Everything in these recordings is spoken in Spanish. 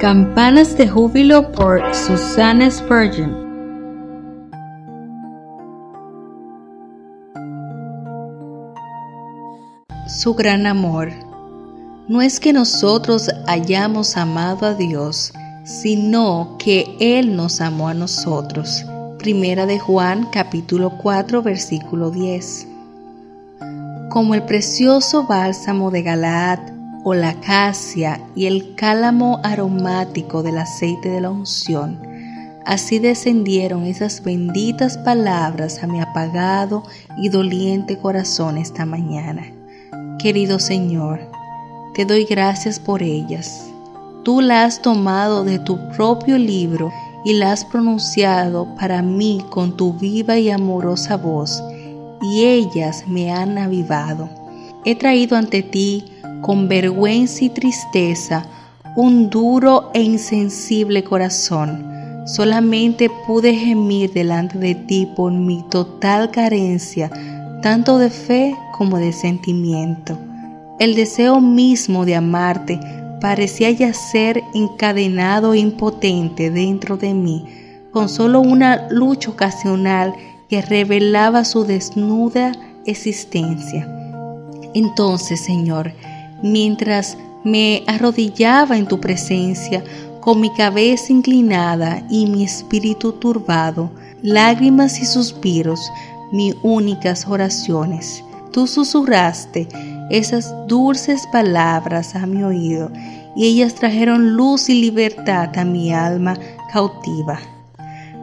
Campanas de júbilo por Susana Spurgeon. su gran amor. No es que nosotros hayamos amado a Dios, sino que Él nos amó a nosotros. Primera de Juan capítulo 4 versículo 10. Como el precioso bálsamo de Galaad o la acacia y el cálamo aromático del aceite de la unción, así descendieron esas benditas palabras a mi apagado y doliente corazón esta mañana. Querido Señor, te doy gracias por ellas. Tú la has tomado de tu propio libro y la has pronunciado para mí con tu viva y amorosa voz, y ellas me han avivado. He traído ante ti con vergüenza y tristeza un duro e insensible corazón. Solamente pude gemir delante de ti por mi total carencia tanto de fe como de sentimiento. El deseo mismo de amarte parecía yacer encadenado e impotente dentro de mí, con solo una lucha ocasional que revelaba su desnuda existencia. Entonces, Señor, mientras me arrodillaba en tu presencia, con mi cabeza inclinada y mi espíritu turbado, lágrimas y suspiros mis únicas oraciones. Tú susurraste esas dulces palabras a mi oído y ellas trajeron luz y libertad a mi alma cautiva.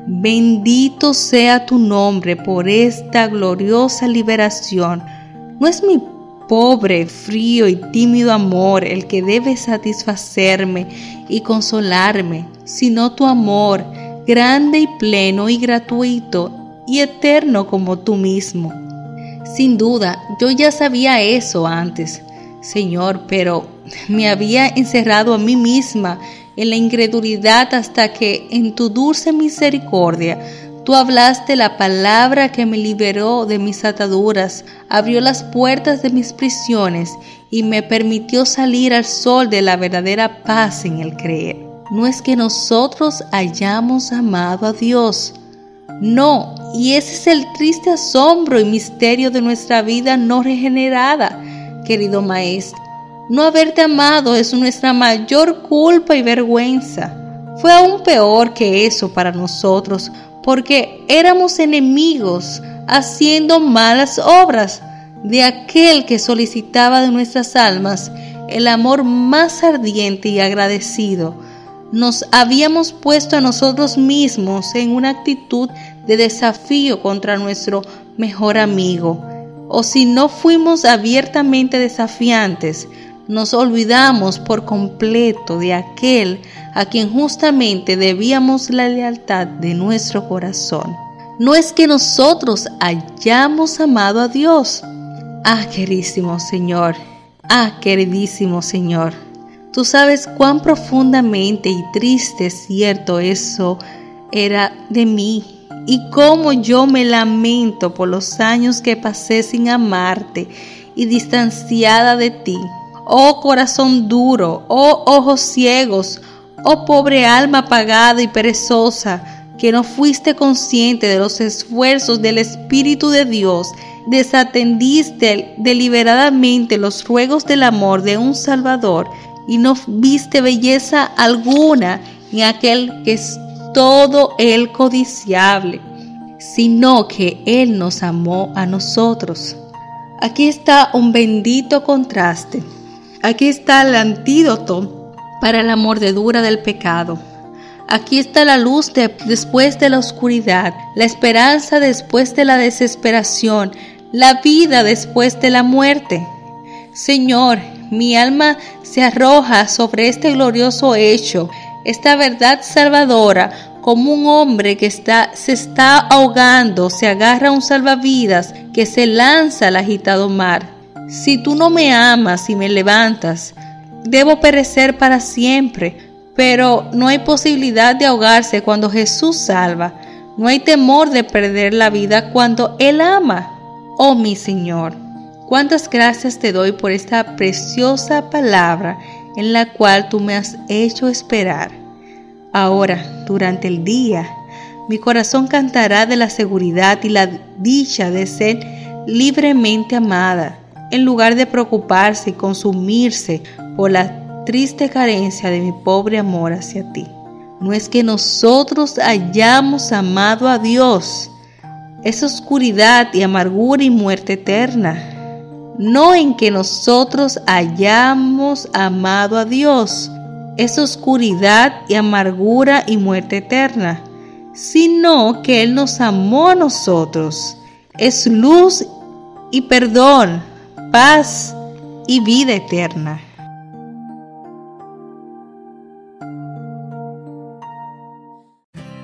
Bendito sea tu nombre por esta gloriosa liberación. No es mi pobre, frío y tímido amor el que debe satisfacerme y consolarme, sino tu amor, grande y pleno y gratuito y eterno como tú mismo. Sin duda, yo ya sabía eso antes, Señor, pero me había encerrado a mí misma en la incredulidad hasta que en tu dulce misericordia tú hablaste la palabra que me liberó de mis ataduras, abrió las puertas de mis prisiones y me permitió salir al sol de la verdadera paz en el creer. No es que nosotros hayamos amado a Dios, no, y ese es el triste asombro y misterio de nuestra vida no regenerada, querido Maestro. No haberte amado es nuestra mayor culpa y vergüenza. Fue aún peor que eso para nosotros, porque éramos enemigos, haciendo malas obras de aquel que solicitaba de nuestras almas el amor más ardiente y agradecido nos habíamos puesto a nosotros mismos en una actitud de desafío contra nuestro mejor amigo. O si no fuimos abiertamente desafiantes, nos olvidamos por completo de aquel a quien justamente debíamos la lealtad de nuestro corazón. No es que nosotros hayamos amado a Dios. Ah, queridísimo Señor. Ah, queridísimo Señor. Tú sabes cuán profundamente y triste cierto eso era de mí y cómo yo me lamento por los años que pasé sin amarte y distanciada de ti. Oh corazón duro, oh ojos ciegos, oh pobre alma apagada y perezosa, que no fuiste consciente de los esfuerzos del Espíritu de Dios, desatendiste deliberadamente los ruegos del amor de un Salvador y no viste belleza alguna ni aquel que es todo el codiciable, sino que Él nos amó a nosotros. Aquí está un bendito contraste. Aquí está el antídoto para la mordedura del pecado. Aquí está la luz después de la oscuridad, la esperanza después de la desesperación, la vida después de la muerte. Señor, mi alma se arroja sobre este glorioso hecho, esta verdad salvadora, como un hombre que está, se está ahogando, se agarra a un salvavidas que se lanza al agitado mar. Si tú no me amas y me levantas, debo perecer para siempre, pero no hay posibilidad de ahogarse cuando Jesús salva. No hay temor de perder la vida cuando Él ama. Oh mi Señor, cuántas gracias te doy por esta preciosa palabra en la cual tú me has hecho esperar. Ahora, durante el día, mi corazón cantará de la seguridad y la dicha de ser libremente amada, en lugar de preocuparse y consumirse por la triste carencia de mi pobre amor hacia ti. No es que nosotros hayamos amado a Dios, es oscuridad y amargura y muerte eterna. No en que nosotros hayamos amado a Dios, es oscuridad y amargura y muerte eterna, sino que Él nos amó a nosotros. Es luz y perdón, paz y vida eterna.